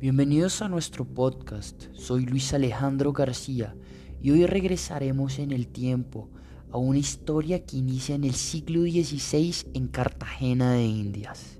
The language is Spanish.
Bienvenidos a nuestro podcast. Soy Luis Alejandro García y hoy regresaremos en el tiempo a una historia que inicia en el siglo XVI en Cartagena de Indias.